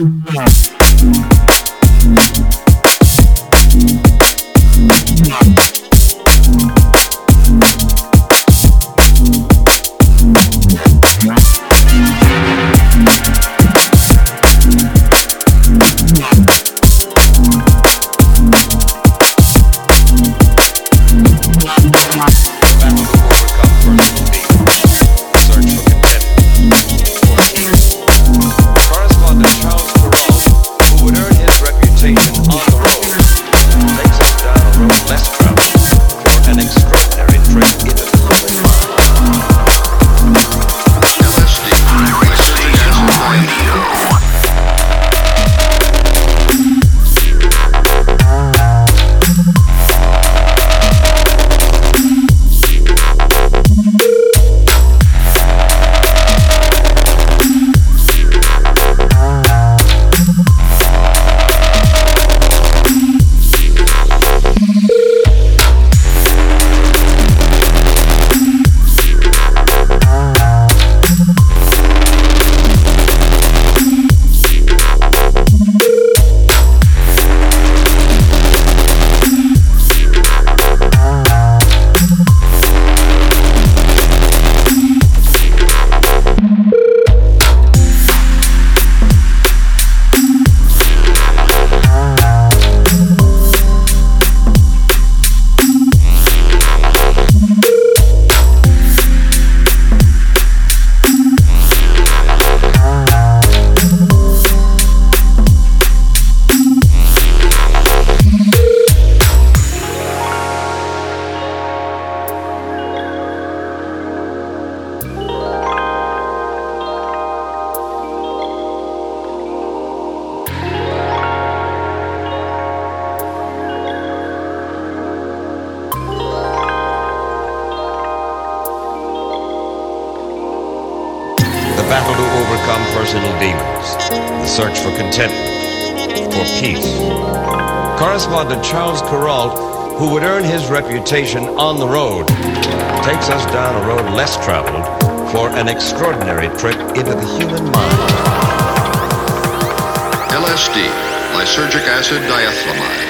Yeah. Search for contentment, for peace. Correspondent Charles Kuralt, who would earn his reputation on the road, takes us down a road less traveled for an extraordinary trip into the human mind. LSD, lysergic acid diethylamide.